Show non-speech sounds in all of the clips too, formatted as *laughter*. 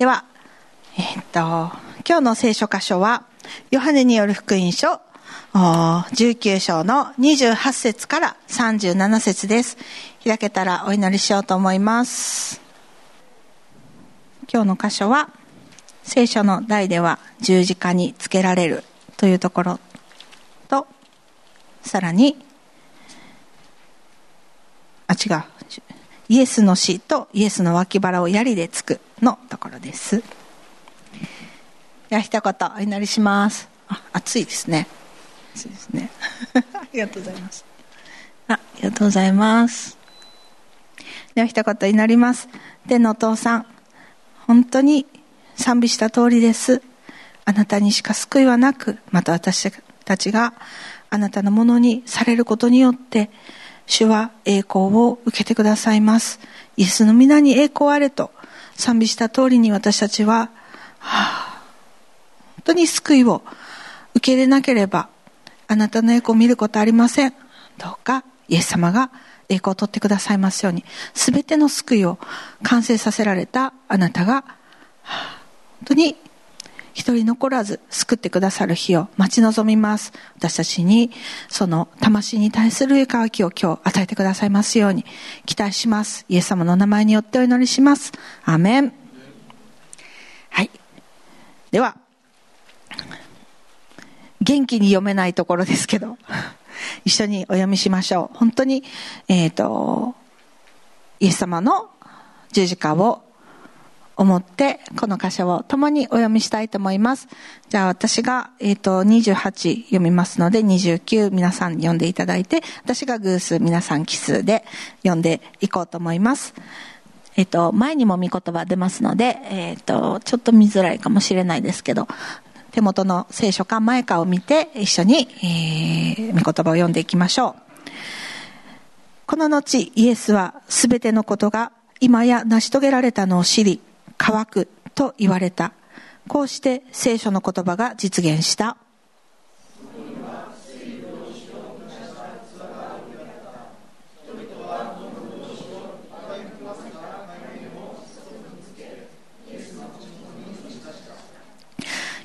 では、えー、っと、今日の聖書箇所は、ヨハネによる福音書、19章の28節から37節です。開けたらお祈りしようと思います。今日の箇所は、聖書の題では十字架につけられるというところと、さらに、あ、違う。イエスの死とイエスの脇腹を槍でつくのところです。では一言お祈りします。あ、暑いですね。暑いですね。*laughs* ありがとうございます。あ、ありがとうございます。では一言祈ります。天のお父さん、本当に賛美した通りです。あなたにしか救いはなく、また私たちがあなたのものにされることによって、主は栄光を受けてくださいます。イエスの皆に栄光あれと賛美した通りに私たちは、はあ、本当に救いを受け入れなければ、あなたの栄光を見ることありません。どうか、イエス様が栄光を取ってくださいますように、すべての救いを完成させられたあなたが、はあ、本当に一人残らず救ってくださる日を待ち望みます。私たちに、その魂に対する上乾きを今日与えてくださいますように期待します。イエス様の名前によってお祈りします。アメン。はい。では、元気に読めないところですけど、一緒にお読みしましょう。本当に、えっ、ー、と、イエス様の十字架を思って、この箇所を共にお読みしたいと思います。じゃあ私が、えっ、ー、と、28読みますので、29皆さん読んでいただいて、私が偶数、皆さん奇数で読んでいこうと思います。えっ、ー、と、前にも見言葉出ますので、えっ、ー、と、ちょっと見づらいかもしれないですけど、手元の聖書か前かを見て、一緒に、えー、見言葉を読んでいきましょう。この後、イエスはすべてのことが今や成し遂げられたのを知り、乾くと言われた。こうして聖書の言葉が実現した。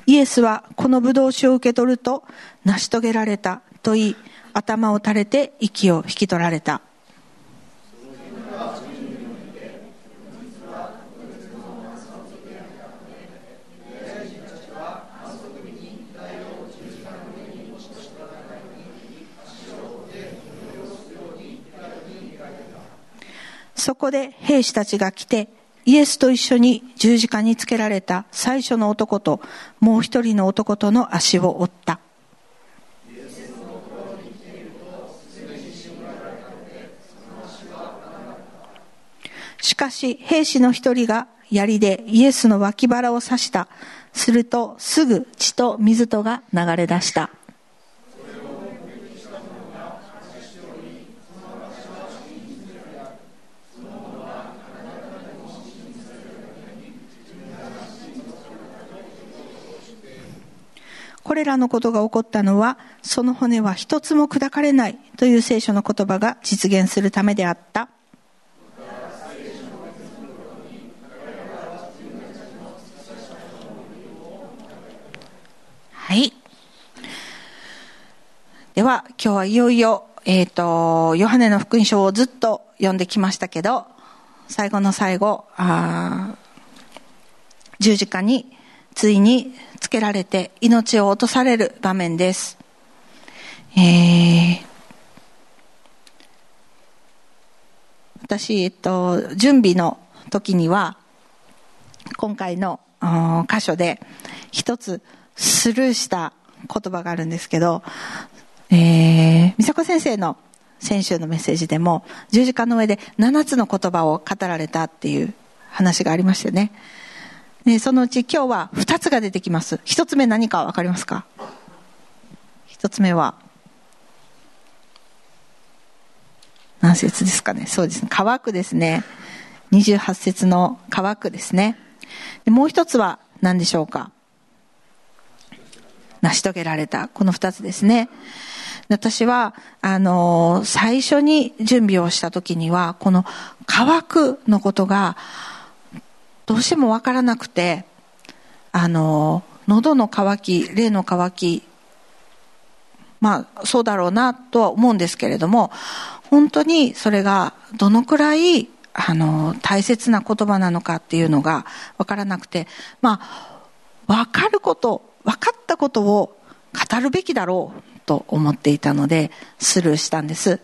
イエスはこの葡萄酒を受け取ると成し遂げられたと言い頭を垂れて息を引き取られたそこで兵士たちが来て、イエスと一緒に十字架につけられた最初の男ともう一人の男との足を折った。しかし兵士の一人が槍でイエスの脇腹を刺した。するとすぐ血と水とが流れ出した。れらのことが起こったのは、その骨は一つも砕かれないという聖書の言葉が実現するためであった。はい。では、今日はいよいよ、えっ、ー、と、ヨハネの福音書をずっと読んできましたけど、最後の最後、あ十字架についにつけられて命を落とされる場面です。えー、私、えっと、準備の時には、今回の箇所で一つスルーした言葉があるんですけど、えー、美佐子先生の先週のメッセージでも十字架の上で7つの言葉を語られたっていう話がありましたよね。ね、そのうち今日は2つが出てきます。1つ目何か分かりますか ?1 つ目は、何節ですかね？そうですね。乾くですね。28節の乾くですね。でもう一つは何でしょうか？成し遂げられた。この2つですね。私は、あの、最初に準備をした時には、この乾くのことが、どうしてもわからなくてあの喉の渇き霊の渇きまあそうだろうなとは思うんですけれども本当にそれがどのくらいあの大切な言葉なのかっていうのが分からなくてまあ分かること分かったことを語るべきだろうと思っていたのでスルーしたんです。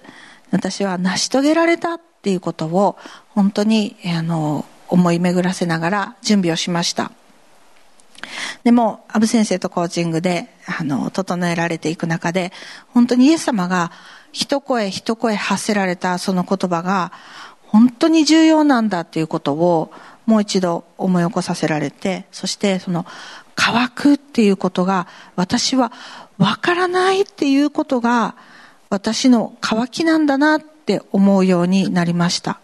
私は成し遂げられたっていうことを本当にあの思い巡らせながら準備をしましたでも、アブ先生とコーチングで、あの、整えられていく中で、本当にイエス様が一声一声発せられたその言葉が、本当に重要なんだっていうことを、もう一度思い起こさせられて、そしてその、乾くっていうことが、私はわからないっていうことが、私の乾きなんだなって思うようになりました。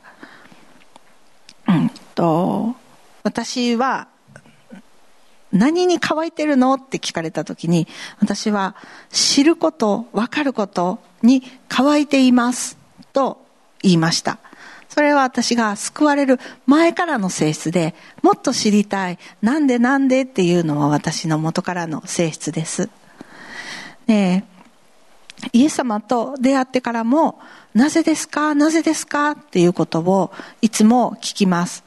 うんと、私は、何に乾いてるの？って聞かれた時に、私は知ること、わかることに乾いていますと言いました。それは私が救われる前からの性質で、もっと知りたい、なんでなんでっていうのは私の元からの性質です。ねイエス様と出会ってからも、なぜですか？なぜですか？っていうことをいつも聞きます。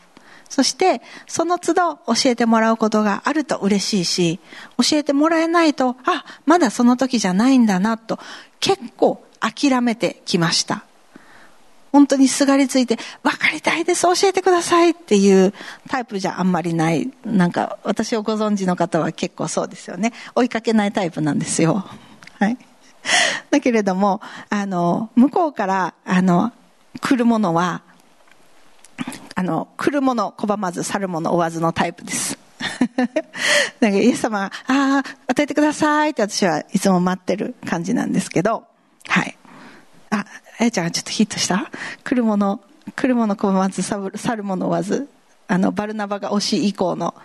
そして、その都度教えてもらうことがあると嬉しいし、教えてもらえないと、あ、まだその時じゃないんだなと、結構諦めてきました。本当にすがりついて、分かりたいです、教えてくださいっていうタイプじゃあんまりない。なんか、私をご存知の方は結構そうですよね。追いかけないタイプなんですよ。はい。だけれども、あの、向こうから、あの、来るものは、あの、来るもの拒まず、去るもの追わずのタイプです。*laughs* なんかイエス様が、ああ、与えてくださいって私はいつも待ってる感じなんですけど、はい。あ、あやちゃんがちょっとヒットした？来るもの、来るもの拒まず、去るもの追わず、あの、バルナバが惜し以降の、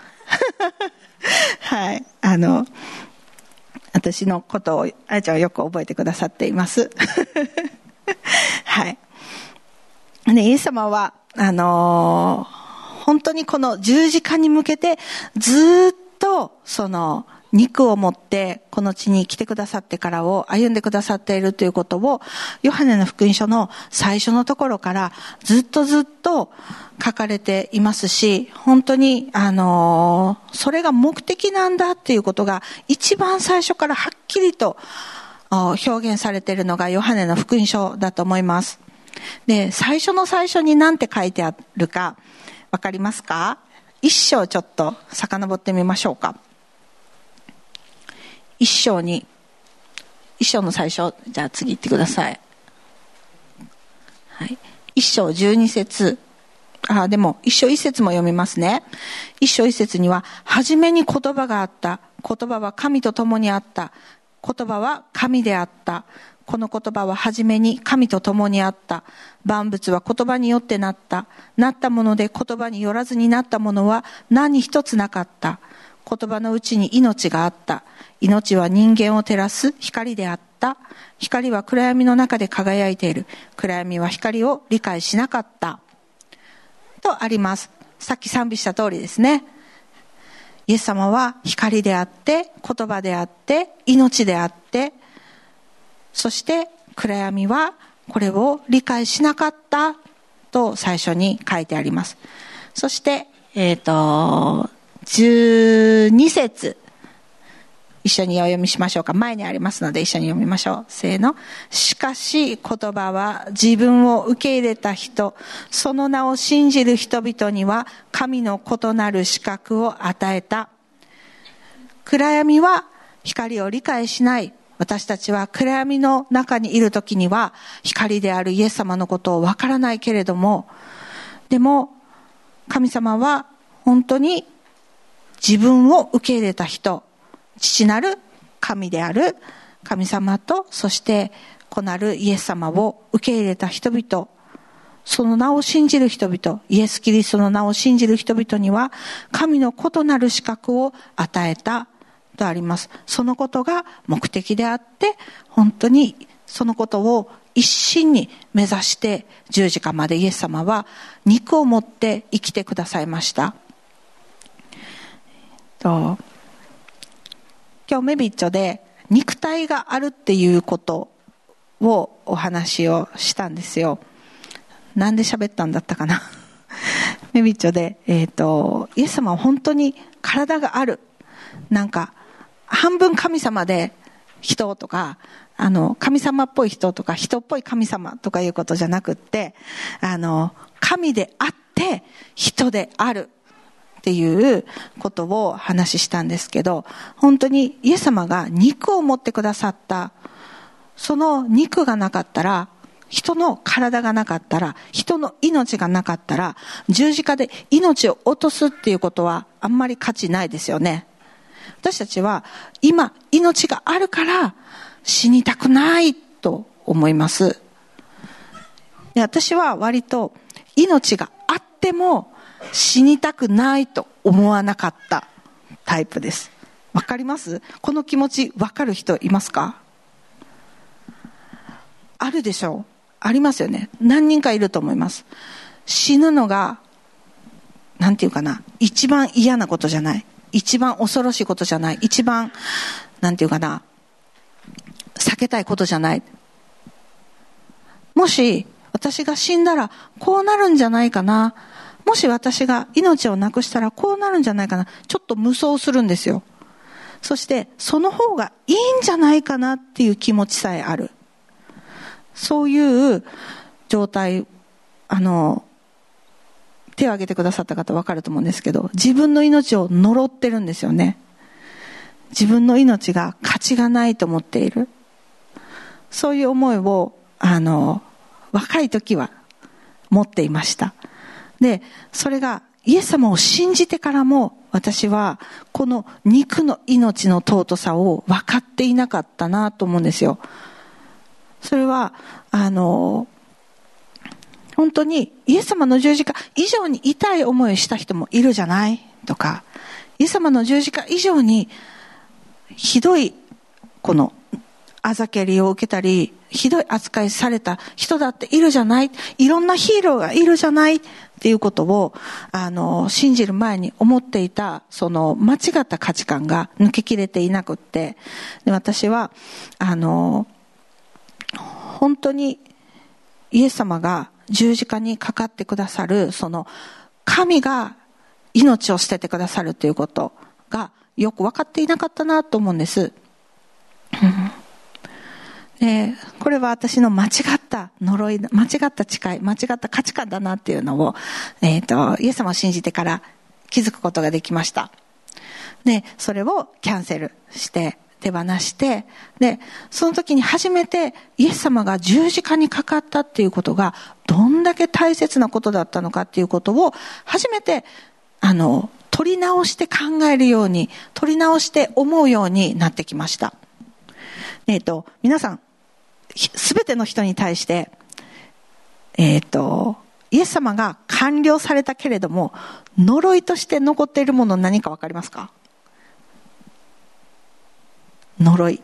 *laughs* はい、あの、私のことを、あやちゃんはよく覚えてくださっています。*laughs* はい。ね、イエス様は、あのー、本当にこの十字架に向けてずっとその肉を持ってこの地に来てくださってからを歩んでくださっているということをヨハネの福音書の最初のところからずっとずっと書かれていますし本当にあのー、それが目的なんだっていうことが一番最初からはっきりと表現されているのがヨハネの福音書だと思います。で、最初の最初に何て書いてあるか、わかりますか？一章ちょっと遡ってみましょうか。一章に、一章の最初、じゃあ次行ってください。はい。一章十二節。あ、でも、一章一節も読みますね。一章一節には、初めに言葉があった。言葉は神と共にあった。言葉は神であった。この言葉は初めに神と共にあった。万物は言葉によってなった。なったもので言葉によらずになったものは何一つなかった。言葉のうちに命があった。命は人間を照らす光であった。光は暗闇の中で輝いている。暗闇は光を理解しなかった。とあります。さっき賛美した通りですね。イエス様は光であって、言葉であって、命であって、そして暗闇はこれを理解しなかったと最初に書いてあります。そして、えっ、ー、と、12節一緒にお読みしましょうか。前にありますので一緒に読みましょう。せーの。しかし言葉は自分を受け入れた人、その名を信じる人々には神の異なる資格を与えた。暗闇は光を理解しない。私たちは暗闇の中にいる時には光であるイエス様のことをわからないけれども、でも神様は本当に自分を受け入れた人、父なる神である神様と、そして子なるイエス様を受け入れた人々、その名を信じる人々、イエス・キリストの名を信じる人々には、神の異なる資格を与えたとあります。そのことが目的であって、本当にそのことを一心に目指して十字架までイエス様は肉を持って生きてくださいました。と今日メビッチョで肉体があるっていうことをお話をしたんですよ。なんで喋ったんだったかな？*laughs* メビッチョで、えっ、ー、とイエス様は本当に体がある。なんか半分神様で人とかあの神様っぽい人とか人っぽい神様とかいうことじゃなくってあの神であって人である。っていうことを話したんですけど、本当にイエス様が肉を持ってくださった、その肉がなかったら、人の体がなかったら、人の命がなかったら、十字架で命を落とすっていうことはあんまり価値ないですよね。私たちは今命があるから死にたくないと思います。で私は割と命があっても死にたくないと思わなかったタイプです。わかります？この気持ちわかる人いますか？あるでしょうありますよね。何人かいると思います。死ぬのが、なんていうかな、一番嫌なことじゃない。一番恐ろしいことじゃない。一番、なんていうかな、避けたいことじゃない。もし、私が死んだら、こうなるんじゃないかな。もし私が命をなくしたらこうなるんじゃないかな。ちょっと無双するんですよ。そして、その方がいいんじゃないかなっていう気持ちさえある。そういう状態、あの、手を挙げてくださった方わかると思うんですけど、自分の命を呪ってるんですよね。自分の命が価値がないと思っている。そういう思いを、あの、若い時は持っていました。で、それがイエス様を信じてからも私はこの肉の命の尊さを分かっていなかったなと思うんですよ。それは、あの、本当にイエス様の十字架以上に痛い思いをした人もいるじゃない？とか、イエス様の十字架以上にひどいこのあざけりを受けたり、ひどい扱いされた人だっているじゃない。いろんなヒーローがいるじゃない。っていうことを、あの、信じる前に思っていた、その、間違った価値観が抜けきれていなくって、で私は、あの、本当に、イエス様が十字架にかかってくださる、その、神が命を捨ててくださるということが、よく分かっていなかったなと思うんです。で、これは私の間違った呪い、間違った誓い、間違った価値観だなっていうのを、えっ、ー、と、イエス様を信じてから気づくことができました。で、それをキャンセルして、手放して、で、その時に初めてイエス様が十字架にかかったっていうことが、どんだけ大切なことだったのかっていうことを、初めて、あの、取り直して考えるように、取り直して思うようになってきました。えっ、ー、と、皆さん、すべての人に対して、えっ、ー、と、イエス様が完了されたけれども、呪いとして残っているもの何かわかりますか？呪い。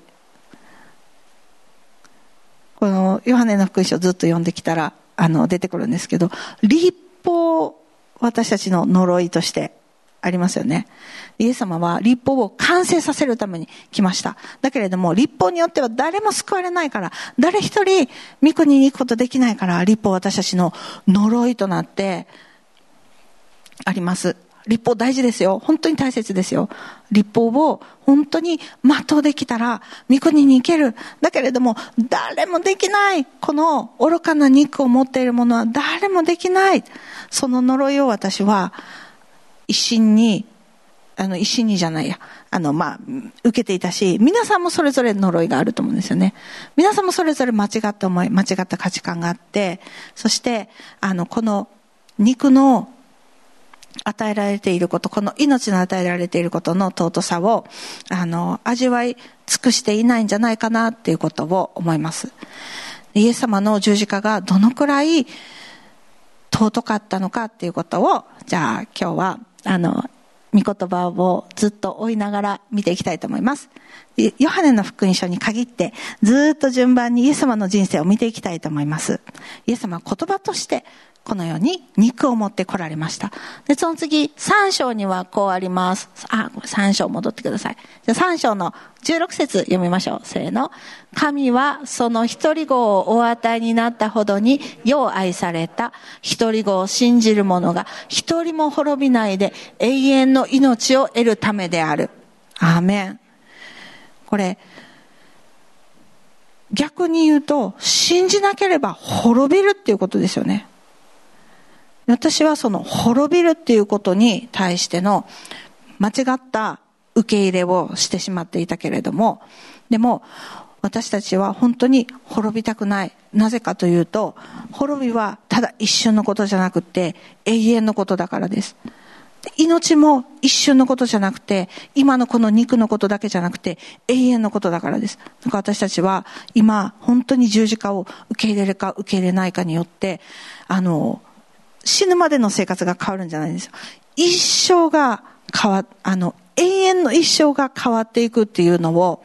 このヨハネの福音書ずっと読んできたら、あの、出てくるんですけど、立法、私たちの呪いとしてありますよね。イエス様は立法を完成させるために来ました。だけれども、立法によっては誰も救われないから、誰一人御国に行くことできないから、立法私たちの呪いとなってあります。立法大事ですよ。本当に大切ですよ。立法を本当に全うできたら、御国に行ける。だけれども、誰もできない。この愚かな肉を持っているものは誰もできない。その呪いを私は、一心に、あの、一心にじゃないや、あの、まあ、受けていたし、皆さんもそれぞれ呪いがあると思うんですよね。皆さんもそれぞれ間違った思い、間違った価値観があって、そして、あの、この肉の与えられていること、この命の与えられていることの尊さを、あの、味わい尽くしていないんじゃないかなっていうことを思います。イエス様の十字架がどのくらい尊かったのかっていうことを、じゃあ今日はあの、御言葉をずっと追いながら見ていきたいと思います。ヨハネの福音書に限って、ずっと順番にイエス様の人生を見ていきたいと思います。イエス様は言葉としてこのように肉を持って来られました。で、その次、3章にはこうあります。あ、3章戻ってください。じゃ3章の16節読みましょう。せーの。神はその一人子をお与えになったほどに、よう愛された一人子を信じる者が一人も滅びないで永遠の命を得るためである。アーメン。これ、逆に言うと、信じなければ滅びるっていうことですよね。私はその滅びるっていうことに対しての間違った受け入れをしてしまっていたけれども、でも私たちは本当に滅びたくない。なぜかというと、滅びはただ一瞬のことじゃなくて永遠のことだからです。命も一瞬のことじゃなくて、今のこの肉のことだけじゃなくて、永遠のことだからです。だか私たちは、今、本当に十字架を受け入れるか受け入れないかによって、あの、死ぬまでの生活が変わるんじゃないんですよ。一生が変わ、あの、永遠の一生が変わっていくっていうのを、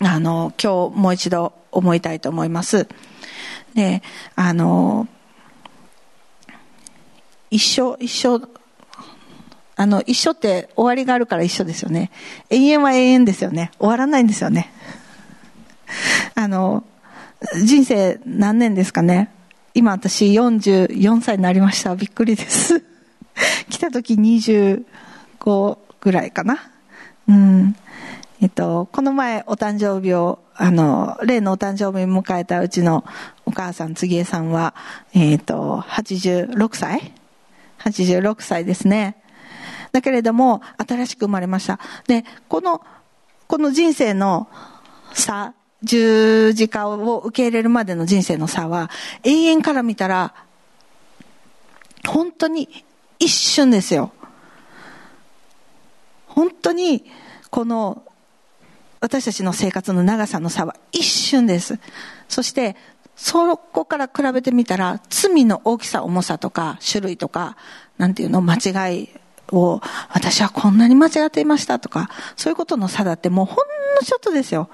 あの、今日もう一度思いたいと思います。で、あの、一生、一生、あの、一緒って終わりがあるから一緒ですよね。永遠は永遠ですよね。終わらないんですよね。あの、人生何年ですかね。今私44歳になりました。びっくりです。*laughs* 来た時25ぐらいかな。うん。えっと、この前お誕生日を、あの、例のお誕生日を迎えたうちのお母さん、つぎえさんは、えっと、86歳 ?86 歳ですね。だけれども、新しく生まれました。で、この、この人生の差、十字架を受け入れるまでの人生の差は、永遠から見たら、本当に一瞬ですよ。本当に、この、私たちの生活の長さの差は一瞬です。そして、そこから比べてみたら、罪の大きさ、重さとか、種類とか、なんていうの、間違いを、私はこんなに間違っていましたとか、そういうことの差だってもうほんのちょっとですよ。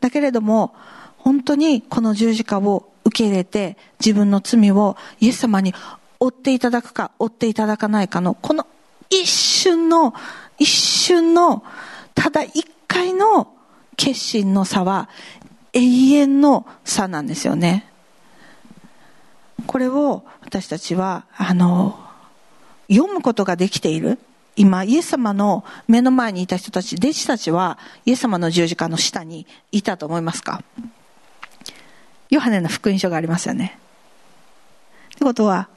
だけれども、本当にこの十字架を受け入れて、自分の罪をイエス様に追っていただくか、追っていただかないかの、この一瞬の、一瞬の、ただ一回の決心の差は、永遠の差なんですよね。これを私たちは、あの、読むことができている。今、イエス様の目の前にいた人たち、弟子たちは、イエス様の十字架の下にいたと思いますか？ヨハネの福音書がありますよね。ってことは、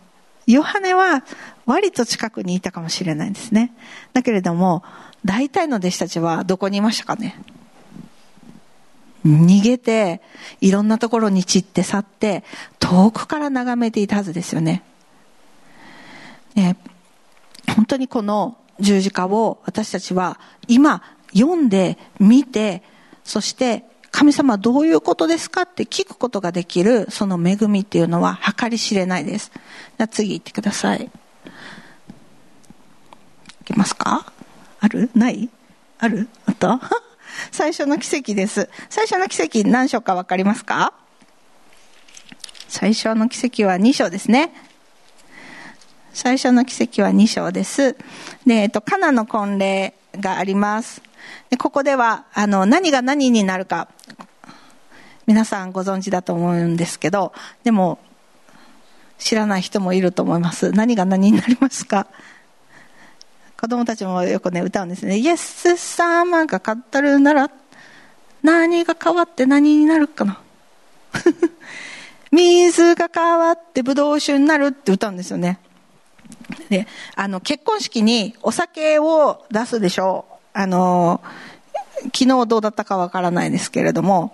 ヨハネは割と近くにいたかもしれないんですね。だけれども、大体の弟子たちはどこにいましたかね？逃げて、いろんなところに散って去って、遠くから眺めていたはずですよね。ね本当にこの十字架を私たちは今読んで見て、そして神様どういうことですかって聞くことができるその恵みっていうのは計り知れないです。じゃ次行ってください。いけますか？ある？ない？ある？あと *laughs* 最初の奇跡です。最初の奇跡何章かわかりますか？最初の奇跡は2章ですね。最初の奇跡は2章です。で、えっと、カナの婚礼があります。でここでは、あの、何が何になるか、皆さんご存知だと思うんですけど、でも、知らない人もいると思います。何が何になりますか？子供たちもよくね、歌うんですね。イエス様が語るなら、何が変わって何になるかな？*laughs* 水が変わってブドウ酒になるって歌うんですよね。で、あの、結婚式にお酒を出すでしょう。あの、昨日どうだったかわからないですけれども、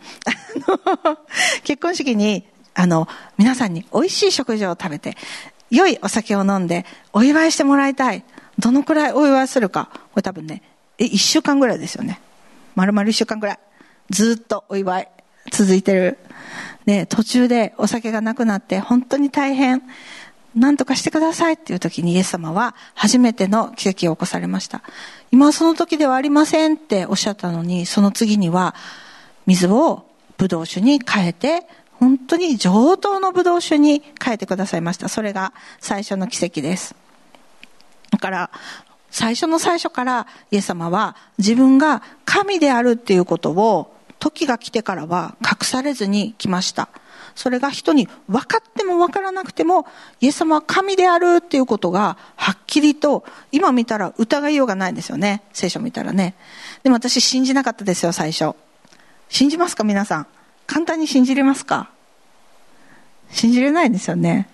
結婚式に、あの、皆さんに美味しい食事を食べて、良いお酒を飲んで、お祝いしてもらいたい。どのくらいお祝いするか。これ多分ね、え、一週間ぐらいですよね。丸々一週間ぐらい。ずっとお祝い続いてる。で、途中でお酒がなくなって本当に大変。何とかしてくださいっていう時にイエス様は初めての奇跡を起こされました。今はその時ではありませんっておっしゃったのに、その次には水をブドウ酒に変えて、本当に上等のブドウ酒に変えてくださいました。それが最初の奇跡です。だから、最初の最初からイエス様は自分が神であるっていうことを時が来てからは隠されずに来ました。それが人に分かっても分からなくても、イエス様は神であるっていうことがはっきりと、今見たら疑いようがないんですよね。聖書見たらね。でも私信じなかったですよ、最初。信じますか皆さん。簡単に信じれますか？信じれないですよね。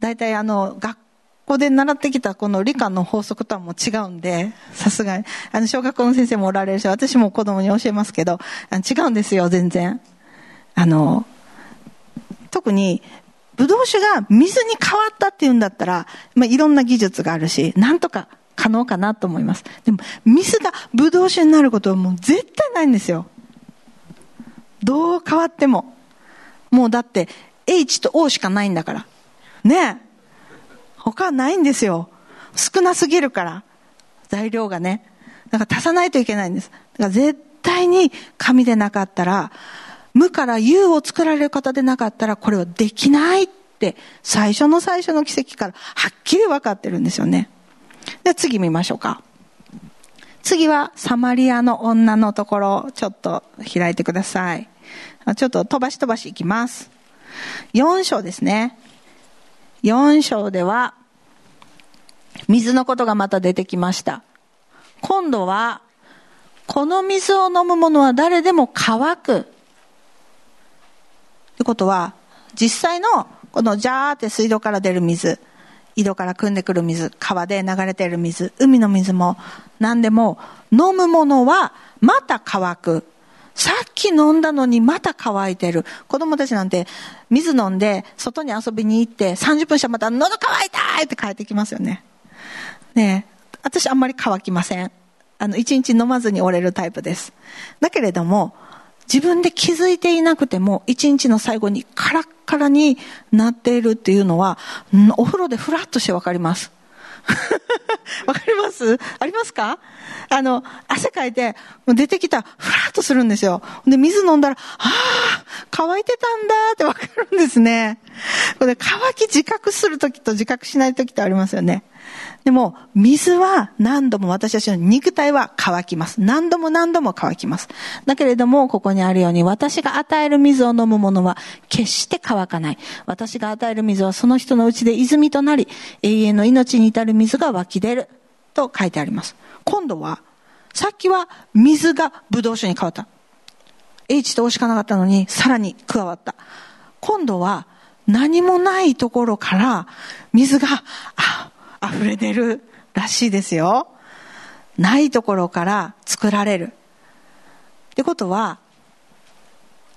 大体あの、学校で習ってきたこの理科の法則とはもう違うんで、さすがに。あの、小学校の先生もおられるし、私も子供に教えますけど、違うんですよ、全然。あの、特に、ブドウ酒が水に変わったっていうんだったら、まあ、いろんな技術があるし、なんとか可能かなと思います。でも、水がブドウ酒になることはもう絶対ないんですよ。どう変わっても。もうだって、H と O しかないんだから。ねえ。他ないんですよ。少なすぎるから。材料がね。だから足さないといけないんです。だから絶対に紙でなかったら、無から有を作られる方でなかったら、これはできないって、最初の最初の奇跡からはっきり分かってるんですよね。で、次見ましょうか。次は、サマリアの女のところ、ちょっと開いてください。ちょっと飛ばし飛ばしいきます。4章ですね。4章では、水のことがまた出てきました。今度は、この水を飲む者は誰でも乾く。ということは、実際のこのジャーって水道から出る水、井戸から汲んでくる水、川で流れている水、海の水も何でも飲むものはまた乾く。さっき飲んだのにまた乾いてる。子供たちなんて水飲んで外に遊びに行って30分したらまた喉乾いたって帰ってきますよね。ねえ私あんまり乾きません。あの、一日飲まずに折れるタイプです。だけれども、自分で気づいていなくても、一日の最後にカラッカラになっているっていうのは、お風呂でフラッとしてわかります。*laughs* わかります？ありますか？あの、汗かいて、出てきたら、ふらっとするんですよ。で、水飲んだら、ああ、乾いてたんだってわかるんですね。これ、乾き自覚するときと自覚しないときってありますよね。でも、水は何度も私たちの肉体は乾きます。何度も何度も乾きます。だけれども、ここにあるように、私が与える水を飲む者は決して乾かない。私が与える水はその人のうちで泉となり、永遠の命に至る水が湧き出る。と書いてあります。今度は、さっきは水がブドウ酒に変わった。H と O しかなかったのに、さらに加わった。今度は、何もないところから水が、あ、溢れ出るらしいですよ。ないところから作られる。ってことは、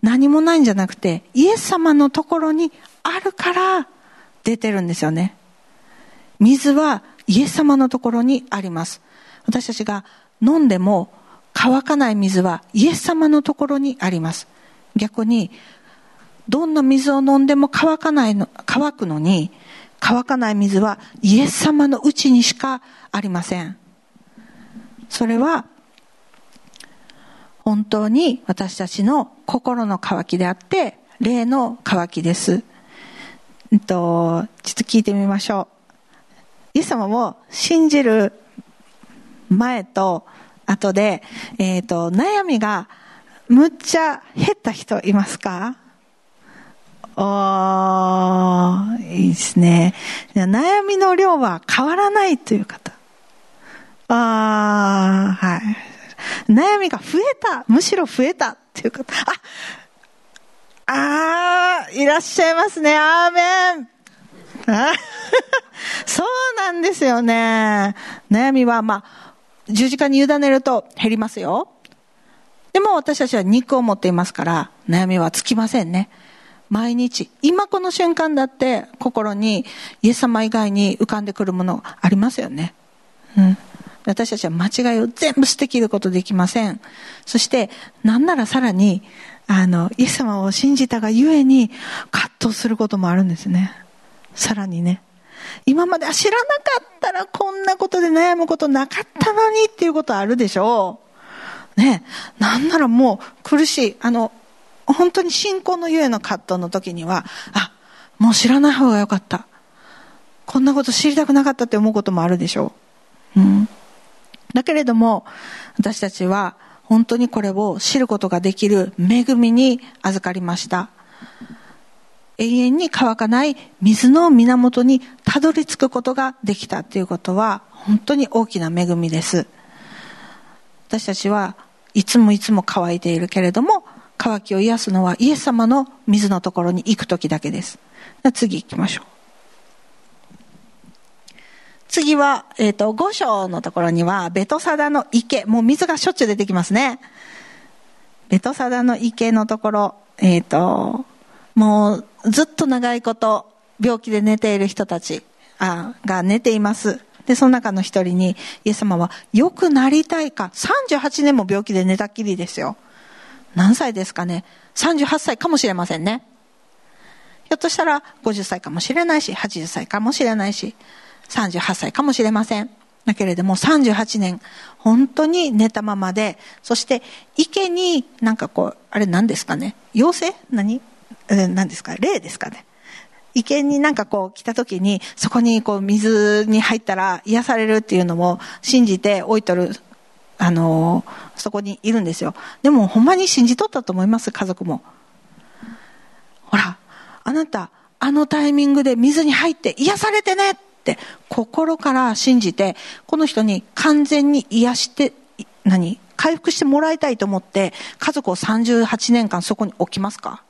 何もないんじゃなくて、イエス様のところにあるから出てるんですよね。水はイエス様のところにあります。私たちが飲んでも乾かない水はイエス様のところにあります。逆に、どんな水を飲んでも乾かないの、乾くのに、乾かない水はイエス様のうちにしかありません。それは、本当に私たちの心の渇きであって、霊の渇きです。えっと、ちょっと聞いてみましょう。イエス様を信じる前と後で、えっ、と、悩みがむっちゃ減った人いますか？おいいですね。悩みの量は変わらないという方。ああ、はい。悩みが増えた。むしろ増えたっていう方。あ、ああ、いらっしゃいますね。アーメン。*laughs* そうなんですよね。悩みは、まあ、十字架に委ねると減りますよ。でも私たちは肉を持っていますから、悩みはつきませんね。毎日、今この瞬間だって心にイエス様以外に浮かんでくるものありますよね。うん。私たちは間違いを全部捨てきることできません。そして、なんならさらに、あの、イエス様を信じたがゆえに葛藤することもあるんですね。さらにね。今まで知らなかったらこんなことで悩むことなかったのにっていうことあるでしょう。ね。なんならもう苦しい。あの、本当に信仰のゆえの葛藤の時には、あ、もう知らない方がよかった。こんなこと知りたくなかったって思うこともあるでしょう。うん。だけれども、私たちは本当にこれを知ることができる恵みに預かりました。永遠に乾かない水の源にたどり着くことができたということは本当に大きな恵みです。私たちはいつもいつも乾いているけれども乾きを癒すのはイエス様の水のところに行く時だけです。次行きましょう。次は、えっ、ー、と、五章のところには、ベトサダの池、もう水がしょっちゅう出てきますね。ベトサダの池のところ、えっ、ー、と、もうずっと長いこと病気で寝ている人たちあが寝ています。で、その中の一人に、イエス様は、良くなりたいか、38年も病気で寝たっきりですよ。何歳ですかね ?38 歳かもしれませんね。ひょっとしたら50歳かもしれないし、80歳かもしれないし、38歳かもしれません。だけれども38年、本当に寝たままで、そして池になんかこう、あれ何ですかね？妖精？何？え何ですか？霊ですかね？池になんかこう来た時に、そこにこう水に入ったら癒されるっていうのも信じて置いとる、あのー、そこにいるんですよ。でもほんまに信じとったと思います、家族も。ほら、あなた、あのタイミングで水に入って癒されてねって心から信じて、この人に完全に癒して、何回復してもらいたいと思って家族を38年間そこに置きますか？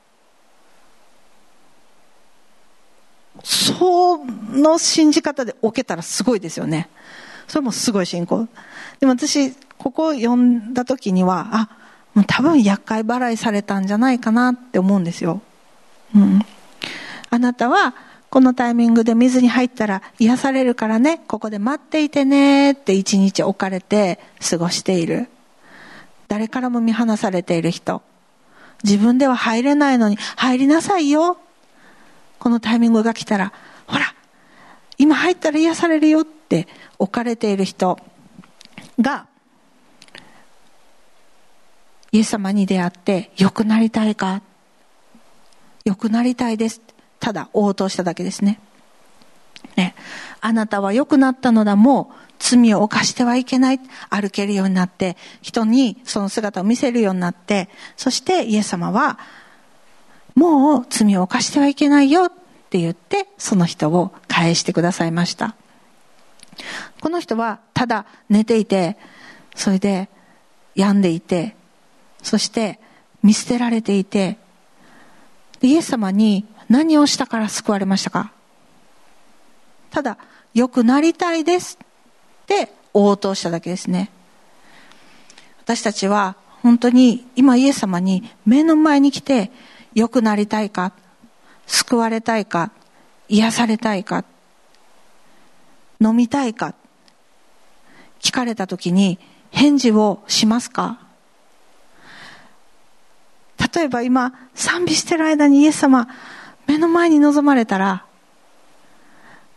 その信じ方で置けたらすごいですよね。それもすごい信仰。でも私、ここを読んだ時には、あ、もう多分厄介払いされたんじゃないかなって思うんですよ。うん。あなたは、このタイミングで水に入ったら癒されるからね、ここで待っていてねって一日置かれて過ごしている。誰からも見放されている人。自分では入れないのに入りなさいよこのタイミングが来たら、ほら、今入ったら癒されるよって置かれている人が、イエス様に出会って良くなりたいか？良くなりたいです。ただ応答しただけですね。ね。あなたは良くなったのだ、もう罪を犯してはいけない。歩けるようになって、人にその姿を見せるようになって、そしてイエス様はもう罪を犯してはいけないよって言って、その人を返してくださいました。この人はただ寝ていて、それで病んでいて、そして見捨てられていて、イエス様に何をしたから救われましたか？ただ、良くなりたいですって応答しただけですね。私たちは本当に今イエス様に目の前に来て良くなりたいか？救われたいか？癒されたいか？飲みたいか？聞かれた時に返事をしますか？例えば今賛美してる間にイエス様目の前に臨まれたら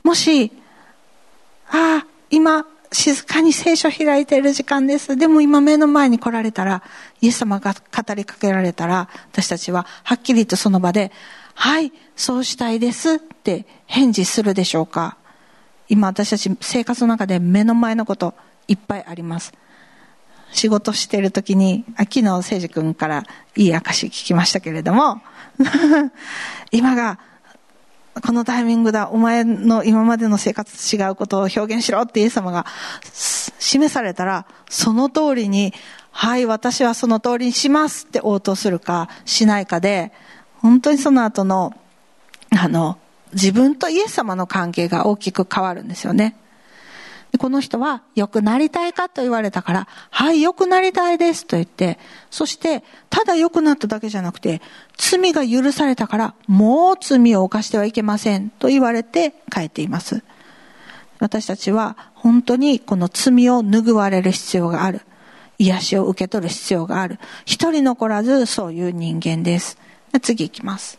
もしああ今静かに聖書開いている時間です。でも今目の前に来られたら、イエス様が語りかけられたら、私たちははっきりとその場で、はい、そうしたいですって返事するでしょうか今私たち生活の中で目の前のこといっぱいあります。仕事してる時に、昨日誠司君からいい証聞きましたけれども、*laughs* 今がこのタイミングだ、お前の今までの生活と違うことを表現しろってイエス様が示されたら、その通りに、はい、私はその通りにしますって応答するかしないかで、本当にその後の、あの、自分とイエス様の関係が大きく変わるんですよね。この人は良くなりたいかと言われたから、はい、良くなりたいですと言って、そして、ただ良くなっただけじゃなくて、罪が許されたから、もう罪を犯してはいけませんと言われて帰っています。私たちは本当にこの罪を拭われる必要がある。癒しを受け取る必要がある。一人残らずそういう人間です。次行きます。